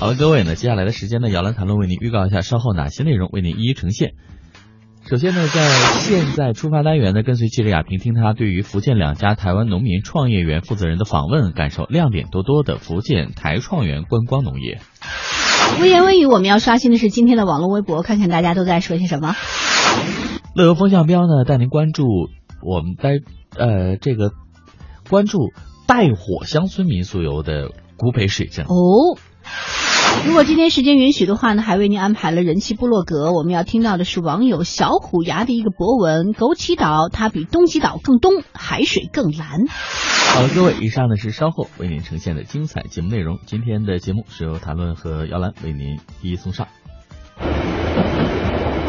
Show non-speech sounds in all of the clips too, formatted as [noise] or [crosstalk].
好了，各位呢，接下来的时间呢，姚兰谈论为您预告一下稍后哪些内容为您一一呈现。首先呢，在现在出发单元呢，跟随记者亚平听他对于福建两家台湾农民创业园负责人的访问，感受亮点多多的福建台创园观光农业。微言微语，我们要刷新的是今天的网络微博，看看大家都在说些什么。乐游风向标呢，带您关注我们带呃这个关注带火乡村民宿游的古北水镇哦。如果今天时间允许的话呢，还为您安排了人气部落格。我们要听到的是网友小虎牙的一个博文：枸杞岛它比东极岛更东，海水更蓝。好了，各位，以上呢是稍后为您呈现的精彩节目内容。今天的节目是由谭论和姚兰为您一一送上。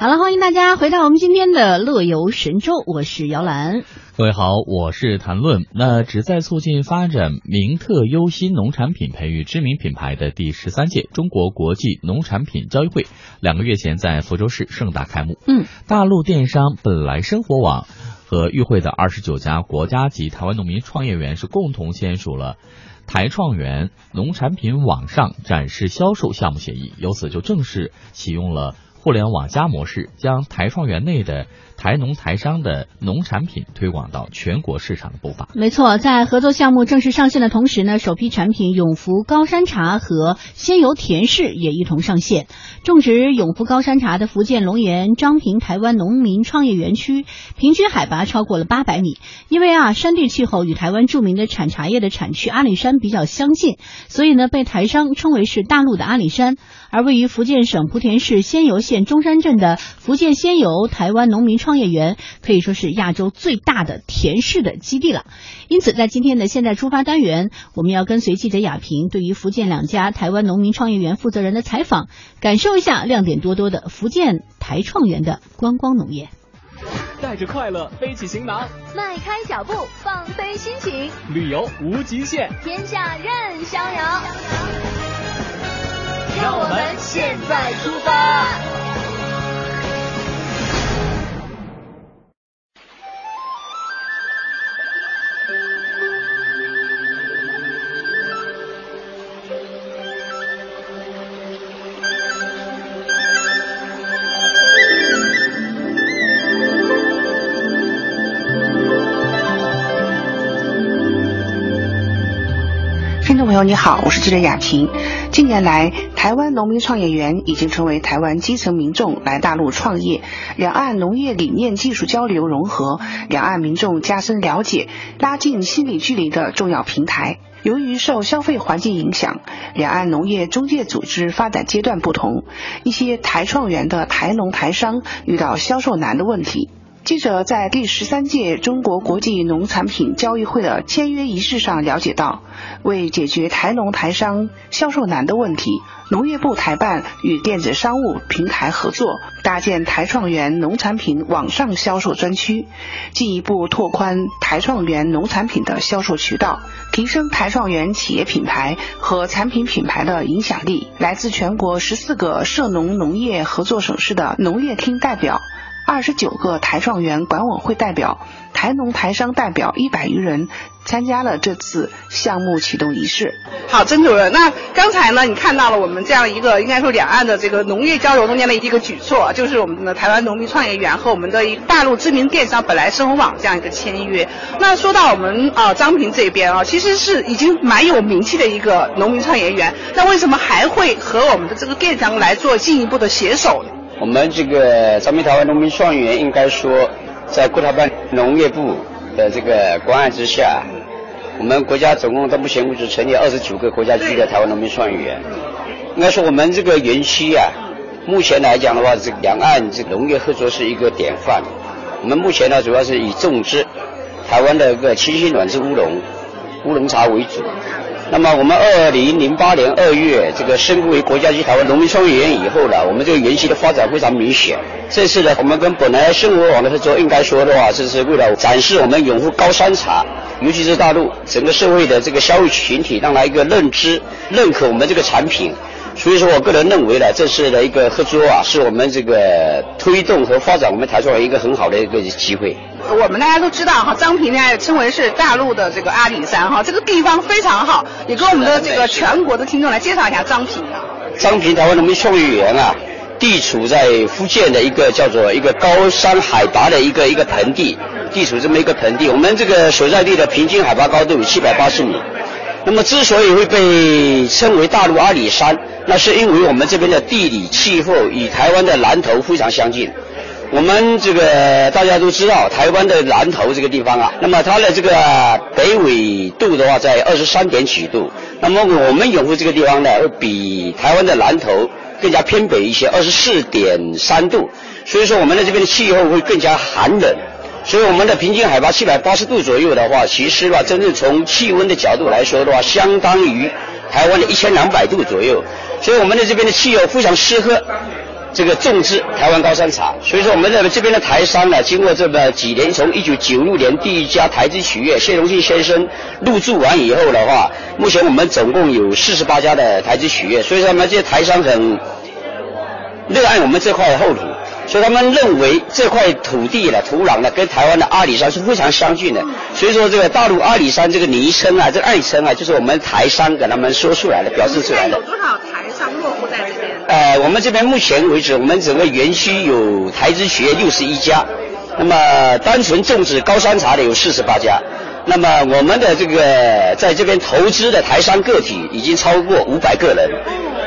好了，欢迎大家回到我们今天的《乐游神州》，我是姚兰。各位好，我是谭论。那旨在促进发展名特优新农产品，培育知名品牌的第十三届中国国际农产品交易会，两个月前在福州市盛大开幕。嗯，大陆电商本来生活网和与会的二十九家国家级台湾农民创业园是共同签署了台创园农产品网上展示销售项目协议，由此就正式启用了互联网加模式，将台创园内的。台农台商的农产品推广到全国市场的步伐，没错，在合作项目正式上线的同时呢，首批产品永福高山茶和仙游甜柿也一同上线。种植永福高山茶的福建龙岩张平台湾农民创业园区，平均海拔超过了八百米。因为啊，山地气候与台湾著名的产茶叶的产区阿里山比较相近，所以呢，被台商称为是大陆的阿里山。而位于福建省莆田市仙游县中山镇的福建仙游台湾农民创业园，可以说是亚洲最大的田氏的基地了。因此，在今天的现在出发单元，我们要跟随记者亚平对于福建两家台湾农民创业园负责人的采访，感受一下亮点多多的福建台创园的观光农业。带着快乐背起行囊，迈开脚步放飞心情，旅游无极限，天下任逍遥。让我们现在出发。朋友你好，我是记者雅婷。近年来，台湾农民创业园已经成为台湾基层民众来大陆创业、两岸农业理念、技术交流融合、两岸民众加深了解、拉近心理距离的重要平台。由于受消费环境影响，两岸农业中介组织发展阶段不同，一些台创园的台农台商遇到销售难的问题。记者在第十三届中国国际农产品交易会的签约仪式上了解到，为解决台农台商销售难的问题，农业部台办与电子商务平台合作，搭建台创园农产品网上销售专区，进一步拓宽台创园农产品的销售渠道，提升台创园企业品牌和产品品牌的影响力。来自全国十四个涉农农业合作省市的农业厅代表。二十九个台创园管委会代表、台农台商代表一百余人参加了这次项目启动仪式。好，曾主任，那刚才呢，你看到了我们这样一个应该说两岸的这个农业交流中间的一个举措，就是我们的台湾农民创业园和我们的一大陆知名电商本来生活网这样一个签约。那说到我们啊张平这边啊，其实是已经蛮有名气的一个农民创业园，那为什么还会和我们的这个电商来做进一步的携手呢？我们这个咱们台湾农民创业园，应该说，在国台办农业部的这个关爱之下，我们国家总共到目前为止成立二十九个国家级的台湾农民创业园。应该说，我们这个园区啊，目前来讲的话，这两岸这农业合作是一个典范。我们目前呢，主要是以种植台湾的一个清新暖质乌龙乌龙茶为主。那么我们二零零八年二月这个升为国家级台湾农民创业园以后呢，我们这个园区的发展非常明显。这次呢，我们跟本来生活网的合作，应该说的话，这是为了展示我们永福高山茶，尤其是大陆整个社会的这个消费群体，让他一个认知、认可我们这个产品。所以说我个人认为呢，这次的一个合作啊，是我们这个推动和发展我们台创一个很好的一个机会。我们大家都知道哈，漳平呢称为是大陆的这个阿里山哈，这个地方非常好。也跟我们的这个全国的听众来介绍一下漳平啊。漳平台湾农民创业园啊，地处在福建的一个叫做一个高山海拔的一个一个盆地，地处这么一个盆地。我们这个所在地的平均海拔高度有七百八十米。那么之所以会被称为大陆阿里山，那是因为我们这边的地理气候与台湾的南头非常相近。我们这个大家都知道，台湾的南头这个地方啊，那么它的这个北纬度的话在二十三点几度，那么我们永福这个地方呢，会比台湾的南头更加偏北一些，二十四点三度，所以说我们的这边的气候会更加寒冷。所以我们的平均海拔七百八十度左右的话，其实吧，真正从气温的角度来说的话，相当于台湾的一千两百度左右。所以我们的这边的气候非常适合这个种植台湾高山茶。所以说我们的这边的台商呢，经过这么几年，从一九九六年第一家台资企业谢荣庆先生入驻完以后的话，目前我们总共有四十八家的台资企业。所以说我们这些台商很热爱我们这块厚土。所以他们认为这块土地的土壤呢，跟台湾的阿里山是非常相近的。所以说这个大陆阿里山这个昵称啊，这个爱称啊，就是我们台商给他们说出来的，表示出来的。有多少台商落户在这边？呃，我们这边目前为止，我们整个园区有台资企业六十一家，那么单纯种植高山茶的有四十八家。那么我们的这个在这边投资的台商个体已经超过五百个人。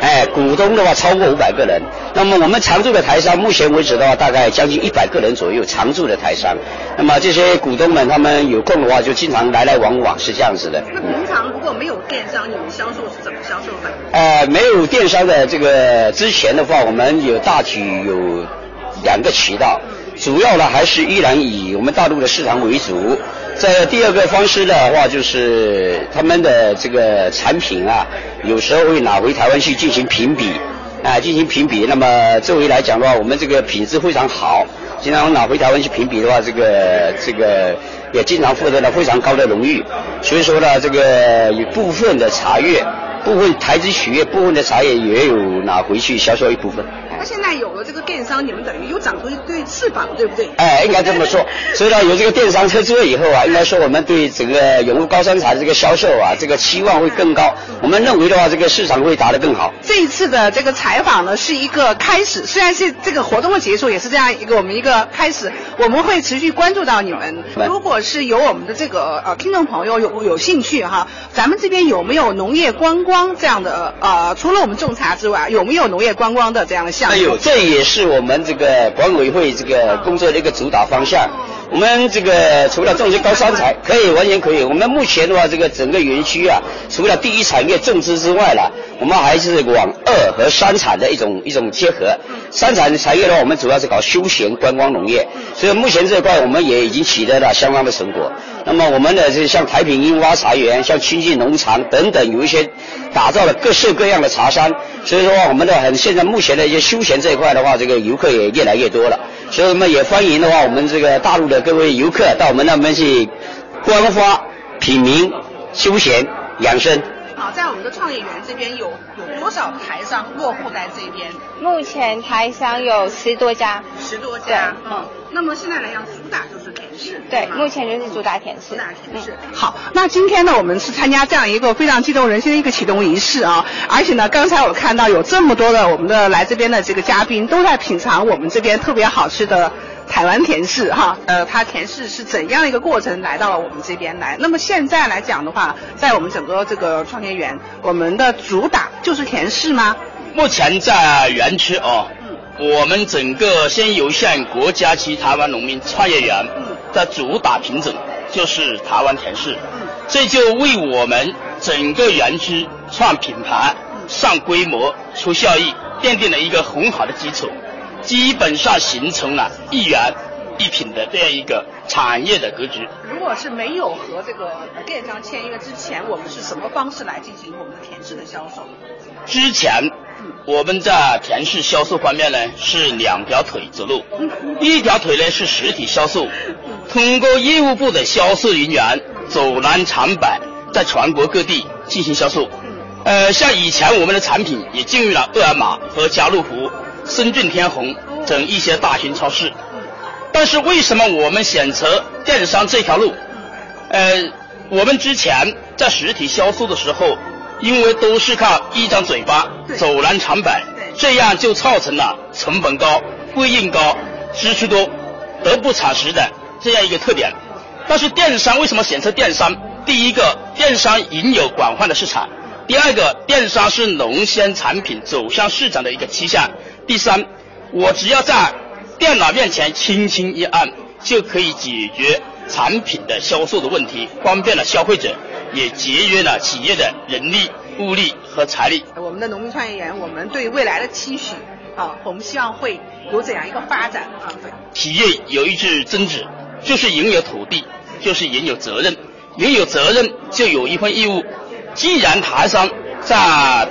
哎，股东的话超过五百个人。那么我们常驻的台商，目前为止的话，大概将近一百个人左右常驻的台商。那么这些股东们，他们有空的话就经常来来往往，是这样子的。那平常如果没有电商，你们销售是怎么销售的？呃，没有电商的这个之前的话，我们有大体有两个渠道，主要呢还是依然以我们大陆的市场为主。在第二个方式的话，就是他们的这个产品啊，有时候会拿回台湾去进行评比，啊，进行评比。那么作为来讲的话，我们这个品质非常好，经常拿回台湾去评比的话，这个这个也经常获得了非常高的荣誉。所以说呢，这个有部分的茶叶，部分台资企业部分的茶叶也有拿回去销售一部分。那现在有了这个电商，你们等于又长出一对翅膀，对不对？哎，应该这么说。[laughs] 所以呢，有这个电商车之后以后啊，应该说我们对整个永固高山茶的这个销售啊，这个期望会更高。我们认为的话，这个市场会打得更好。这一次的这个采访呢，是一个开始，虽然是这个活动的结束，也是这样一个我们一个开始。我们会持续关注到你们。如果是有我们的这个呃听众朋友有有兴趣哈，咱们这边有没有农业观光这样的呃，除了我们种茶之外，有没有农业观光的这样的项目？有，这也是我们这个管委会这个工作的一个主打方向。我们这个除了种植高山茶，可以完全可以。我们目前的话，这个整个园区啊，除了第一产业种植之外呢，我们还是往二和三产的一种一种结合。三产产业的话，我们主要是搞休闲观光农业，所以目前这一块我们也已经取得了相当的成果。那么我们的这像台平樱花茶园、像清境农场等等，有一些打造了各式各样的茶山。所以说，我们的很现在目前的一些休闲这一块的话，这个游客也越来越多了。所以我们也欢迎的话，我们这个大陆的各位游客到我们那边去观花、品茗、休闲、养生。好，在我们的创业园这边有有多少台商落户在这边？目前台商有十多家。十多家。嗯。那么现在来讲，主打就是。对，目前就是主打甜柿。主打甜柿。好，那今天呢，我们是参加这样一个非常激动人心的一个启动仪式啊！而且呢，刚才我看到有这么多的我们的来这边的这个嘉宾都在品尝我们这边特别好吃的台湾甜柿哈。呃，它甜柿是怎样一个过程来到了我们这边来？那么现在来讲的话，在我们整个这个创业园，我们的主打就是甜柿吗？目前在园区哦。我们整个先有线国家级台湾农民创业园的主打品种就是台湾甜柿，这就为我们整个园区创品牌、上规模、出效益奠定了一个很好的基础，基本上形成了一园一品的这样一个产业的格局。如果是没有和这个电商签约之前，我们是什么方式来进行我们的甜柿的销售？之前我们在甜柿销售方面呢是两条腿走路，一条腿呢是实体销售，通过业务部的销售人员走南闯北，在全国各地进行销售。呃，像以前我们的产品也进入了沃尔玛和家乐福、深圳天虹等一些大型超市。但是为什么我们选择电商这条路？呃，我们之前在实体销售的时候，因为都是靠一张嘴巴走南闯北，这样就造成了成本高、费用高、支出多、得不偿失的这样一个特点。但是电商为什么选择电商？第一个，电商引有广泛的市场。第二个，电商是农鲜产品走向市场的一个趋向。第三，我只要在电脑面前轻轻一按，就可以解决产品的销售的问题，方便了消费者，也节约了企业的人力、物力和财力。我们的农民创业园，我们对未来的期许啊，我们希望会有怎样一个发展啊？企业有一句宗旨，就是拥有土地，就是拥有责任，拥有责任就有一份义务。既然台商在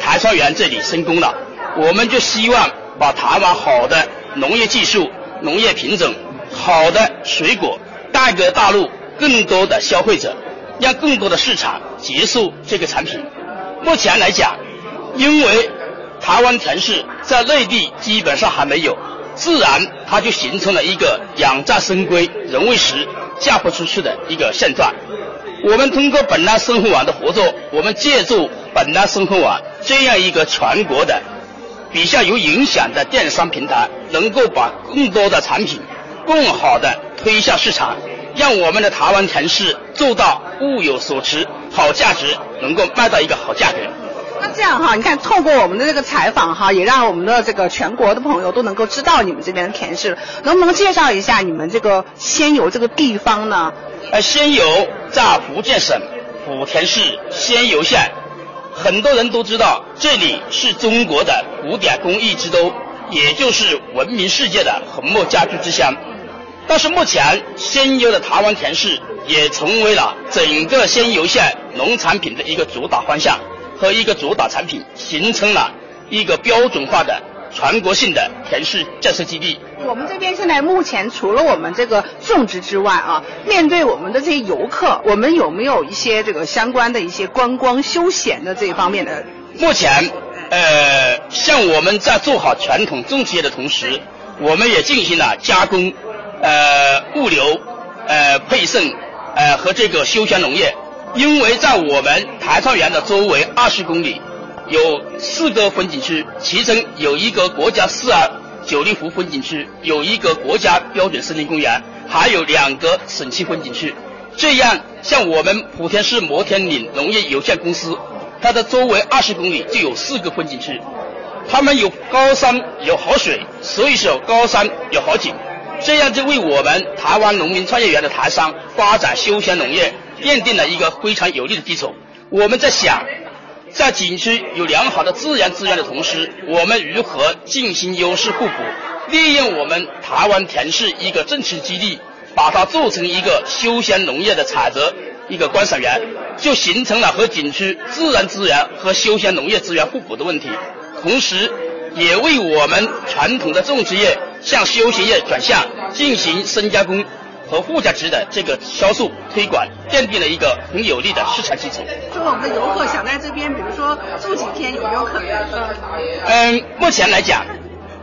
台商园这里成功了，我们就希望把台湾好的农业技术、农业品种、好的水果带给大陆更多的消费者，让更多的市场接受这个产品。目前来讲，因为台湾城市在内地基本上还没有，自然它就形成了一个养在深闺人未识，嫁不出去的一个现状。我们通过本来生活网的合作，我们借助本来生活网这样一个全国的比较有影响的电商平台，能够把更多的产品更好的推向市场，让我们的台湾城市做到物有所值，好价值能够卖到一个好价格。那这样哈，你看透过我们的这个采访哈，也让我们的这个全国的朋友都能够知道你们这边的甜柿，能不能介绍一下你们这个仙游这个地方呢？呃，仙游在福建省莆田市仙游县，很多人都知道这里是中国的古典工艺之都，也就是闻名世界的红木家具之乡。但是目前仙游的台湾甜柿也成为了整个仙游县农产品的一个主打方向和一个主打产品，形成了一个标准化的。全国性的甜柿建设基地。我们这边现在目前除了我们这个种植之外啊，面对我们的这些游客，我们有没有一些这个相关的一些观光休闲的这一方面的？目前，呃，像我们在做好传统种植业的同时，我们也进行了加工、呃物流、呃配送、呃和这个休闲农业。因为在我们台创园的周围二十公里。有四个风景区，其中有一个国家四二九里湖风景区，有一个国家标准森林公园，还有两个省区风景区。这样，像我们莆田市摩天岭农业有限公司，它的周围二十公里就有四个风景区。他们有高山有好水，所以说高山有好景，这样就为我们台湾农民创业园的台商发展休闲农业奠定了一个非常有利的基础。我们在想。在景区有良好的自然资源的同时，我们如何进行优势互补，利用我们台湾田市一个种植基地，把它做成一个休闲农业的采择一个观赏园，就形成了和景区自然资源和休闲农业资源互补的问题，同时也为我们传统的种植业向休闲业转向进行深加工。和附加值的这个销售推广，奠定了一个很有利的市场基础。说我们的游客想在这边，比如说住几天，有没有可能？嗯，目前来讲，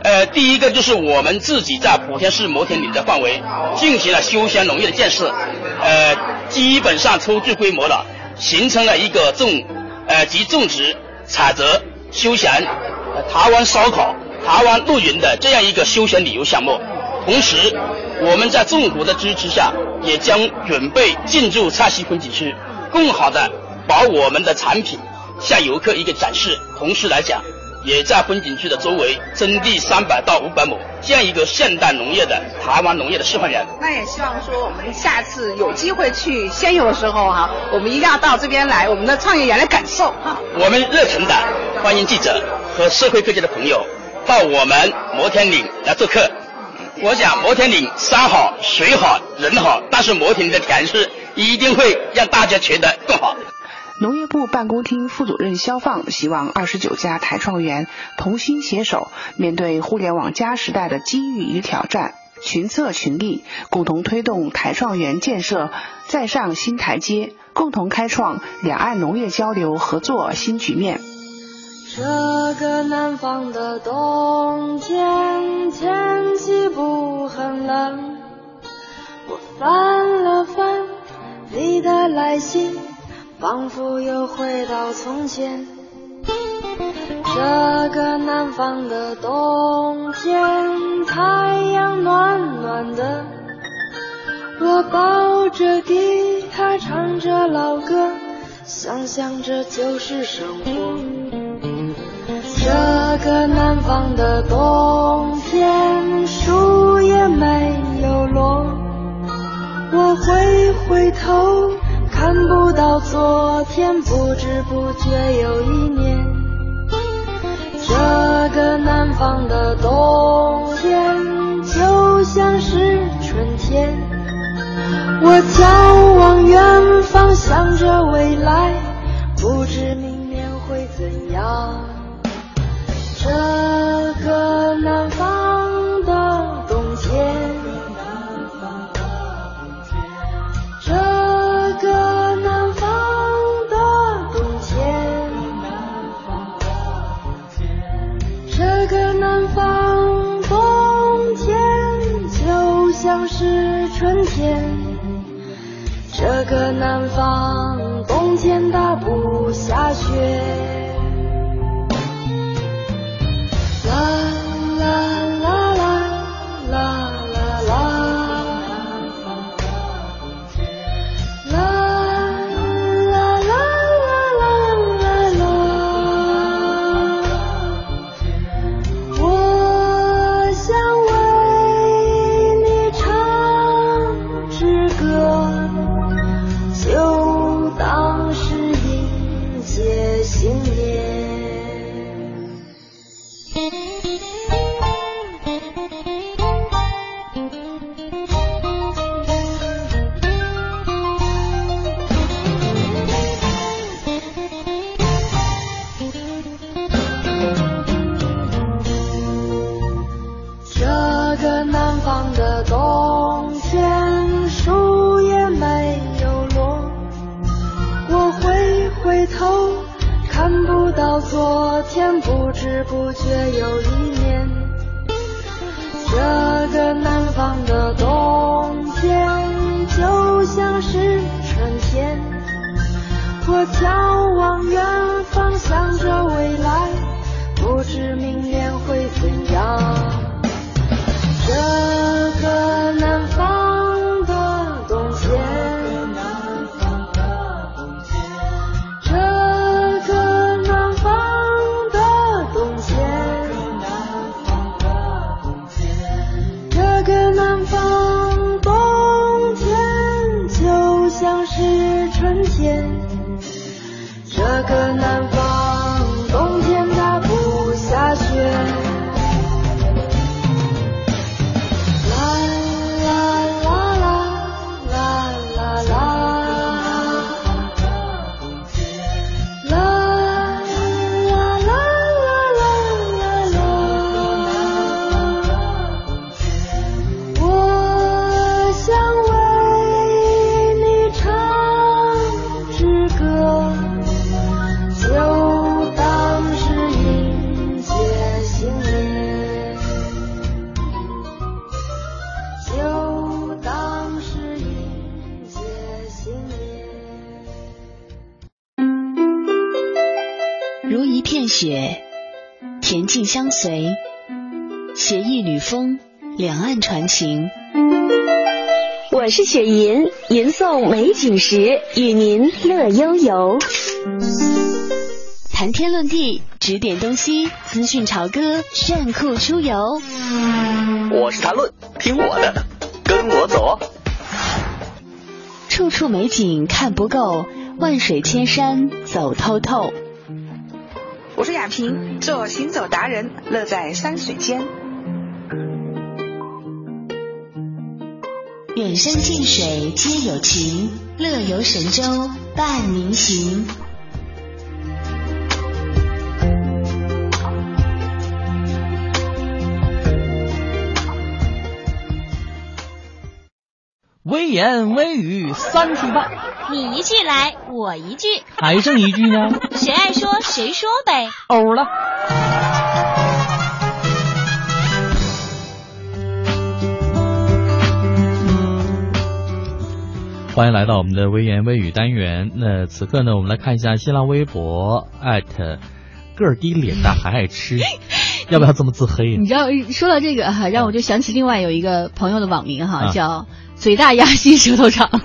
呃，第一个就是我们自己在莆田市摩天岭的范围进行了休闲农业的建设，呃，基本上初具规模了，形成了一个种，呃，集种植、采摘、休闲、台湾烧烤、台湾露营的这样一个休闲旅游项目，同时。我们在政府的支持下，也将准备进驻蔡西风景区，更好的把我们的产品向游客一个展示。同时来讲，也在风景区的周围征地三百到五百亩，建一个现代农业的台湾农业的示范园。那也希望说，我们下次有机会去仙游的时候哈，我们一定要到这边来，我们的创业园来感受哈。我们热诚的欢迎记者和社会各界的朋友到我们摩天岭来做客。我想摩天岭山好水好人好，但是摩天岭的田市一定会让大家觉得更好。农业部办公厅副主任肖放希望二十九家台创园同心携手，面对互联网加时代的机遇与挑战，群策群力，共同推动台创园建设再上新台阶，共同开创两岸农业交流合作新局面。这个南方的冬天，天气不很冷。我翻了翻你的来信，仿佛又回到从前。这个南方的冬天，太阳暖暖的。我抱着吉他，唱着老歌，想象着就是生活。这个南方的冬天，树也没有落。我回回头，看不到昨天，不知不觉又一年。这个南方的冬天，就像是春天。我眺望远方，想着未来，不知明年会怎样。这个南方的冬天，南方的冬天，这个南方的冬天，南方的冬天，这个南方冬天就像是春天，这个南方冬天它不下雪。昨天不知不觉又一年。这个南方的冬天就像是春天我眺望远方向着未来。我是雪吟，吟诵美景时，与您乐悠悠。谈天论地，指点东西，资讯潮歌，炫酷出游。我是谈论，听我的，跟我走。处处美景看不够，万水千山走透透。我是雅萍，做行走达人，乐在山水间。远山近水皆有情，乐游神州伴您行。微言微语三句半，你一句来，我一句，还剩一句呢？谁爱说谁说呗。欧了。欢迎来到我们的微言微语单元。那此刻呢，我们来看一下新浪微博艾特个儿低脸大还爱吃，[laughs] 要不要这么自黑？你知道，说到这个哈，让我就想起另外有一个朋友的网名哈，叫嘴大牙细舌头长。[laughs]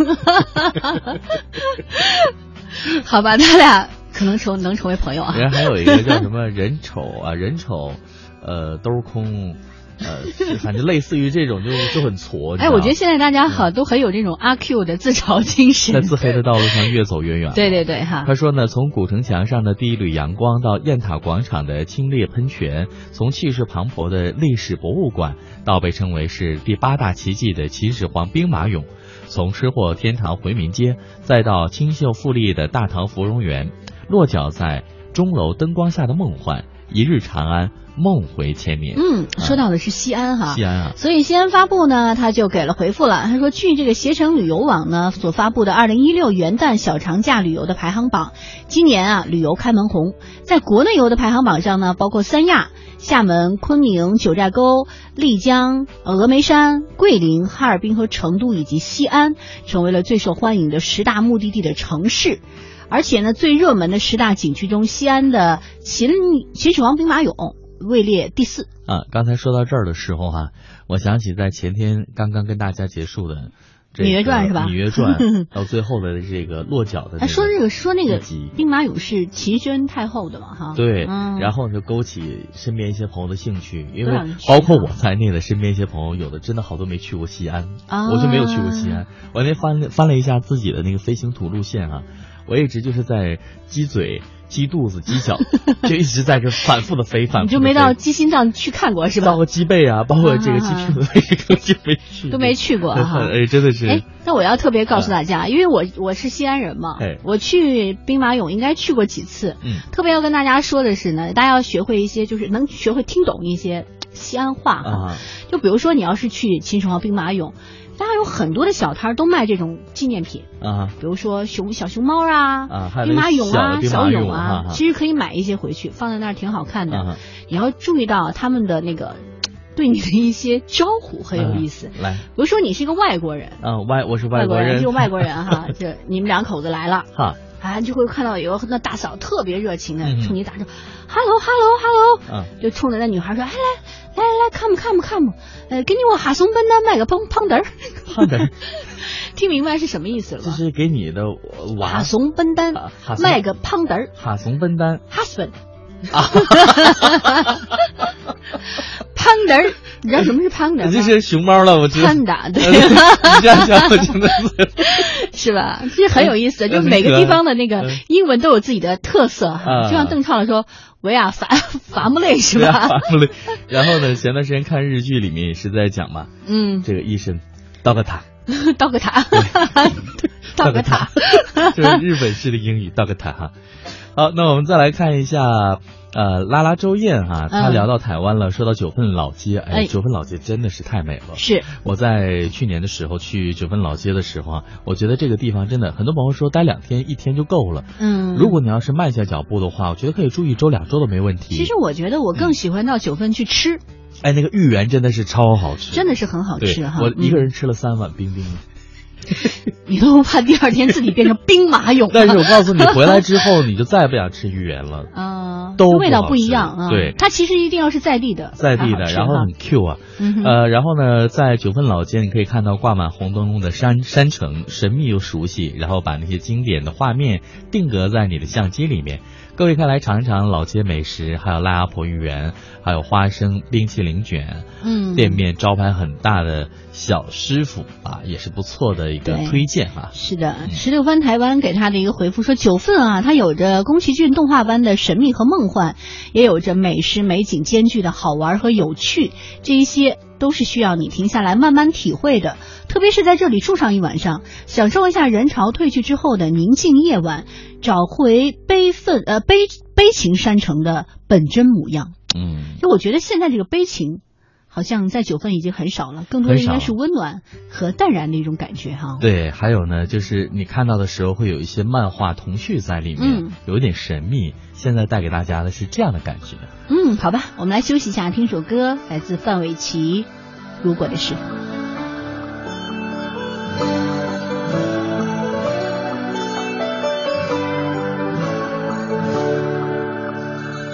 好吧，他俩可能成能成为朋友啊。人还有一个叫什么人丑啊，人丑，呃，兜空。呃，反正类似于这种就就很挫。哎，我觉得现在大家好都很有这种阿 Q 的自嘲精神，在自黑的道路上越走越远。对对对，哈。他说呢，从古城墙上的第一缕阳光，到雁塔广场的清冽喷泉，从气势磅礴的历史博物馆，到被称为是第八大奇迹的秦始皇兵马俑，从吃货天堂回民街，再到清秀富丽的大唐芙蓉园，落脚在钟楼灯光下的梦幻，一日长安。梦回千年。嗯，说到的是西安哈，西安啊。所以西安发布呢，他就给了回复了。他说，据这个携程旅游网呢所发布的二零一六元旦小长假旅游的排行榜，今年啊旅游开门红，在国内游的排行榜上呢，包括三亚、厦门、昆明、九寨沟、丽江、峨眉山、桂林、哈尔滨和成都以及西安，成为了最受欢迎的十大目的地的城市。而且呢，最热门的十大景区中，西安的秦秦始皇兵马俑。位列第四啊！刚才说到这儿的时候哈，我想起在前天刚刚跟大家结束的《芈月传》是吧？《芈月传》[laughs] 到最后的这个落脚的，哎，说这个说那个兵马俑是齐宣太后的嘛哈？对，然后就勾起身边一些朋友的兴趣，因为包括我在内的身边一些朋友，有的真的好多没去过西安，我就没有去过西安。我那天翻翻了一下自己的那个飞行图路线啊，我一直就是在鸡嘴。鸡肚子、鸡脚，就一直在这反复的飞，反复。你就没到鸡心脏去看过是吧？包括鸡背啊，包括这个鸡屁股位置都没去，都没去过哈。[laughs] 哎，真的是。哎，那我要特别告诉大家，因为我我是西安人嘛，我去兵马俑应该去过几次。嗯。特别要跟大家说的是呢，大家要学会一些，就是能学会听懂一些西安话哈。就比如说，你要是去秦始皇兵马俑。大家有很多的小摊都卖这种纪念品啊，比如说熊小熊猫啊，啊，兵马俑啊，小俑啊，其实可以买一些回去放在那儿挺好看的。你要注意到他们的那个对你的一些招呼很有意思。来，比如说你是一个外国人，啊，外我是外国人，就外国人哈，[laughs] 就你们两口子来了，哈，啊，就会看到有个那大嫂特别热情的冲你打招呼，hello hello hello，就冲着那女孩说，哎来。来来来，看不看不看不，呃，给你我哈怂笨蛋卖个胖胖嘚儿，胖嘚儿，[laughs] 听明白是什么意思了这是给你的娃哈怂笨蛋卖个胖嘚儿，哈怂笨蛋，husband，[laughs] [laughs] 胖嘚儿，你知道什么是胖嘚儿？这是熊猫了，我知道。胖达，[laughs] 对，你这样讲我真的是，是吧？这很有意思，就每个地方的那个英文都有自己的特色哈，就像邓超说。维亚伐伐木累是吧？伐木累。然后呢，前段时间看日剧里面也是在讲嘛，嗯，这个医生，刀个塔，[laughs] [laughs] 刀个塔，刀个塔，就是日本式的英语，刀个塔哈。好，那我们再来看一下。呃，拉拉周燕哈，他聊到台湾了，说到九份老街，哎，九份老街真的是太美了。是，我在去年的时候去九份老街的时候啊，我觉得这个地方真的，很多朋友说待两天一天就够了。嗯，如果你要是慢下脚步的话，我觉得可以住一周两周都没问题。其实我觉得我更喜欢到九份去吃。哎，那个芋圆真的是超好吃，真的是很好吃哈。我一个人吃了三碗冰冰。[laughs] 你都怕第二天自己变成兵马俑？但是我告诉你，回来之后 [laughs] 你就再也不想吃芋圆了。啊，都味道不一样啊。对，它其实一定要是在地的，在地的，然后很 Q 啊。呃，然后呢，在九份老街你可以看到挂满红灯笼的山山城，神秘又熟悉，然后把那些经典的画面定格在你的相机里面。各位快来尝一尝老街美食，还有辣鸭婆芋圆，还有花生冰淇淋卷。嗯，店面招牌很大的小师傅啊，也是不错的一个推荐。啊。是的，十六番台湾给他的一个回复说，九份啊，它有着宫崎骏动画般的神秘和梦幻，也有着美食美景兼具的好玩和有趣，这一些都是需要你停下来慢慢体会的。特别是在这里住上一晚上，享受一下人潮退去之后的宁静夜晚，找回悲愤呃悲悲情山城的本真模样。嗯，就我觉得现在这个悲情。好像在九份已经很少了，更多的应该是温暖和淡然的一种感觉哈。对，还有呢，就是你看到的时候会有一些漫画童趣在里面，有一点神秘。现在带给大家的是这样的感觉。嗯，好吧，我们来休息一下，听首歌，来自范玮琪，《如果的事》。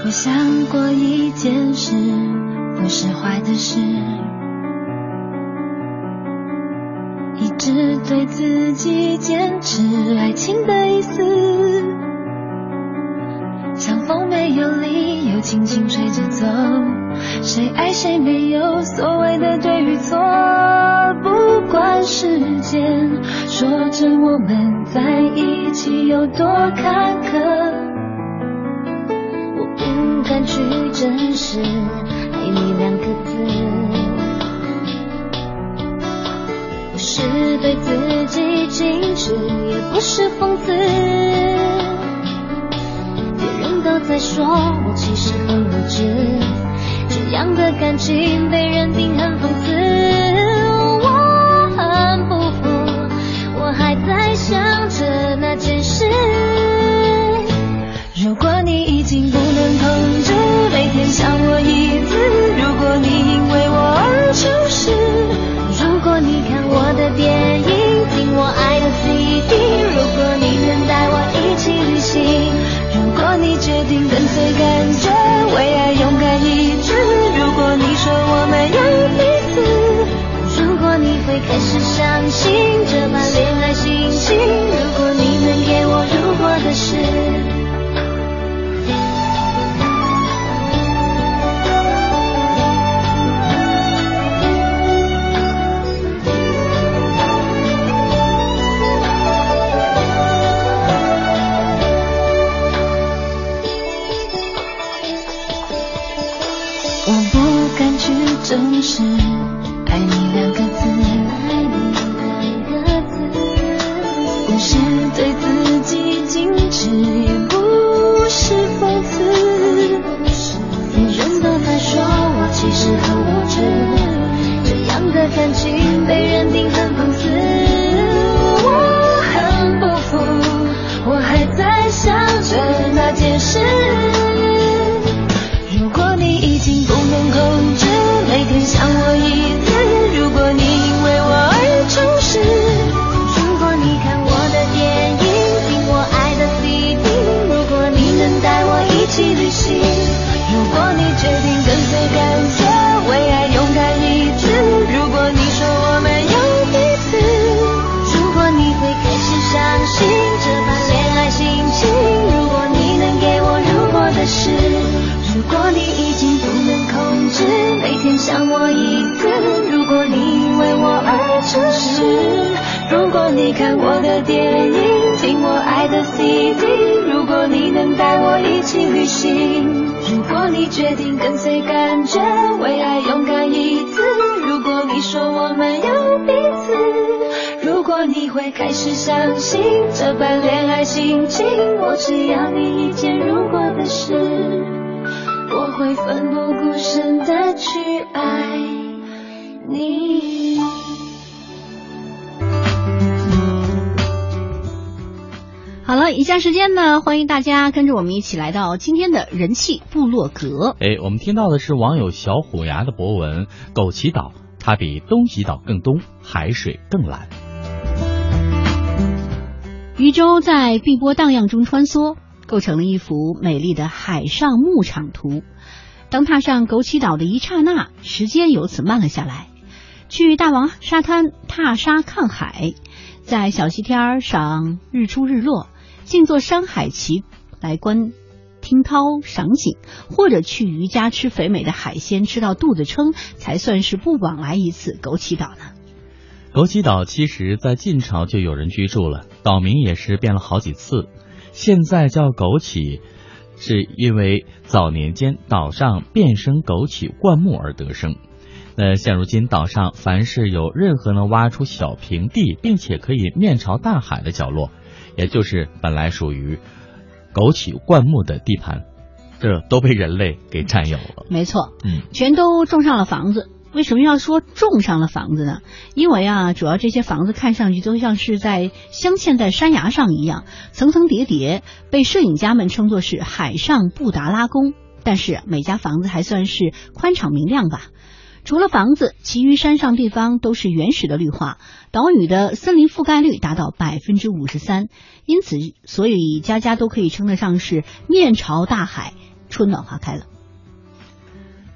我想过一件事。不是坏的事，一直对自己坚持爱情的意思，相逢没有理由，轻轻吹着走，谁爱谁没有所谓的对与错，不管时间说着我们在一起有多坎坷，我不敢去证实。一两个字，不是对自己矜持，也不是讽刺。别人都在说我其实很无知，这样的感情被认定很讽刺。我很不服，我还在想着想我一次；如果你因为我而诚实；如果你看我的电影，听我爱的 CD；如果你能带我一起旅行；如果你决定跟随感觉，为爱勇敢一次；如果你说我们有彼此；如果你会开始相信这般恋爱心情；如果你能给我如果的事。决定跟随感觉，为爱勇敢一次；如果你说我们有彼此；如果你会开始相信这般恋爱心情，我只要你一件如果的事。我会奋不顾身的去爱你。了，以下时间呢，欢迎大家跟着我们一起来到今天的人气部落格。哎，我们听到的是网友小虎牙的博文：枸杞岛，它比东极岛更东，海水更蓝。渔舟在碧波荡漾中穿梭。构成了一幅美丽的海上牧场图。当踏上枸杞岛的一刹那，时间由此慢了下来。去大王沙滩踏沙看海，在小西天赏日出日落，静坐山海奇来观听涛赏景，或者去渔家吃肥美的海鲜，吃到肚子撑，才算是不枉来一次枸杞岛呢。枸杞岛其实在晋朝就有人居住了，岛名也是变了好几次。现在叫枸杞，是因为早年间岛上遍生枸杞灌木而得生。那现如今岛上凡是有任何能挖出小平地，并且可以面朝大海的角落，也就是本来属于枸杞灌木的地盘，这都被人类给占有了。没错，嗯，全都种上了房子。为什么要说种上了房子呢？因为啊，主要这些房子看上去都像是在镶嵌在山崖上一样，层层叠叠，被摄影家们称作是海上布达拉宫。但是每家房子还算是宽敞明亮吧。除了房子，其余山上地方都是原始的绿化，岛屿的森林覆盖率达到百分之五十三，因此，所以家家都可以称得上是面朝大海，春暖花开了。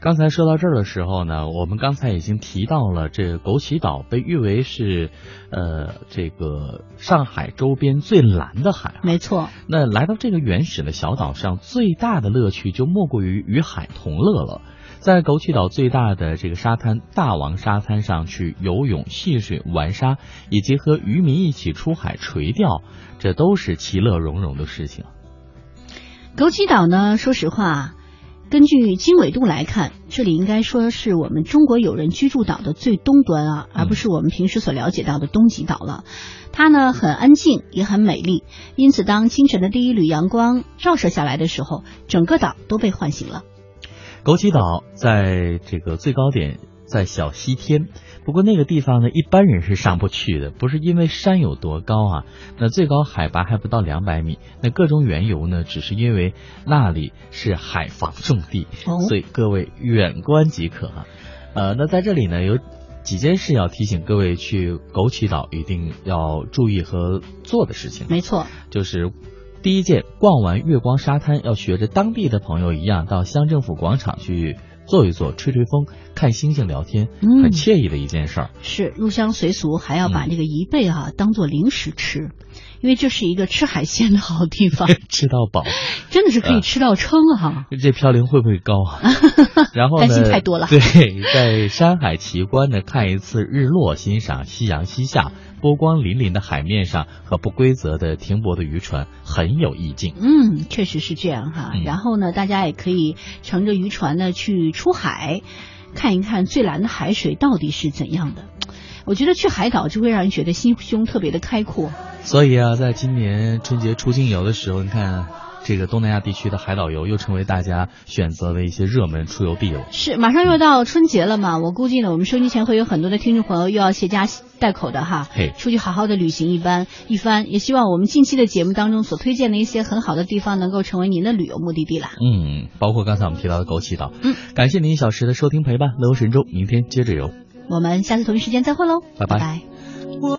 刚才说到这儿的时候呢，我们刚才已经提到了，这个枸杞岛被誉为是，呃，这个上海周边最蓝的海。没错。那来到这个原始的小岛上，最大的乐趣就莫过于与海同乐了。在枸杞岛最大的这个沙滩大王沙滩上去游泳、戏水、玩沙，以及和渔民一起出海垂钓，这都是其乐融融的事情。枸杞岛呢，说实话，根据经纬度来看，这里应该说是我们中国友人居住岛的最东端啊，而不是我们平时所了解到的东极岛了。它呢很安静，也很美丽，因此当清晨的第一缕阳光照射下来的时候，整个岛都被唤醒了。枸杞岛在这个最高点在小西天，不过那个地方呢，一般人是上不去的，不是因为山有多高啊，那最高海拔还不到两百米。那各种缘由呢，只是因为那里是海防重地，所以各位远观即可啊。呃，那在这里呢，有几件事要提醒各位去枸杞岛一定要注意和做的事情。没错，就是。第一件，逛完月光沙滩，要学着当地的朋友一样，到乡政府广场去坐一坐，吹吹风，看星星，聊天，很惬意的一件事儿。是入乡随俗，还要把这个贻贝啊当做零食吃，因为这是一个吃海鲜的好地方，[laughs] 吃到饱，[laughs] 真的是可以吃到撑啊！这嘌呤会不会高啊？[laughs] 然后担心太多了。对，在山海奇观呢，看一次日落，欣赏夕阳西下。波光粼粼的海面上和不规则的停泊的渔船很有意境。嗯，确实是这样哈。然后呢，大家也可以乘着渔船呢去出海，看一看最蓝的海水到底是怎样的。我觉得去海岛就会让人觉得心胸特别的开阔。所以啊，在今年春节出境游的时候，你看。这个东南亚地区的海岛游又成为大家选择的一些热门出游地了。是，马上又到春节了嘛，我估计呢，我们收机前会有很多的听众朋友又要携家带口的哈，嘿，出去好好的旅行一番一番，也希望我们近期的节目当中所推荐的一些很好的地方能够成为您的旅游目的地啦。嗯，包括刚才我们提到的枸杞岛。嗯，感谢您一小时的收听陪伴，乐游神州，明天接着游。我们下次同一时间再会喽，拜拜。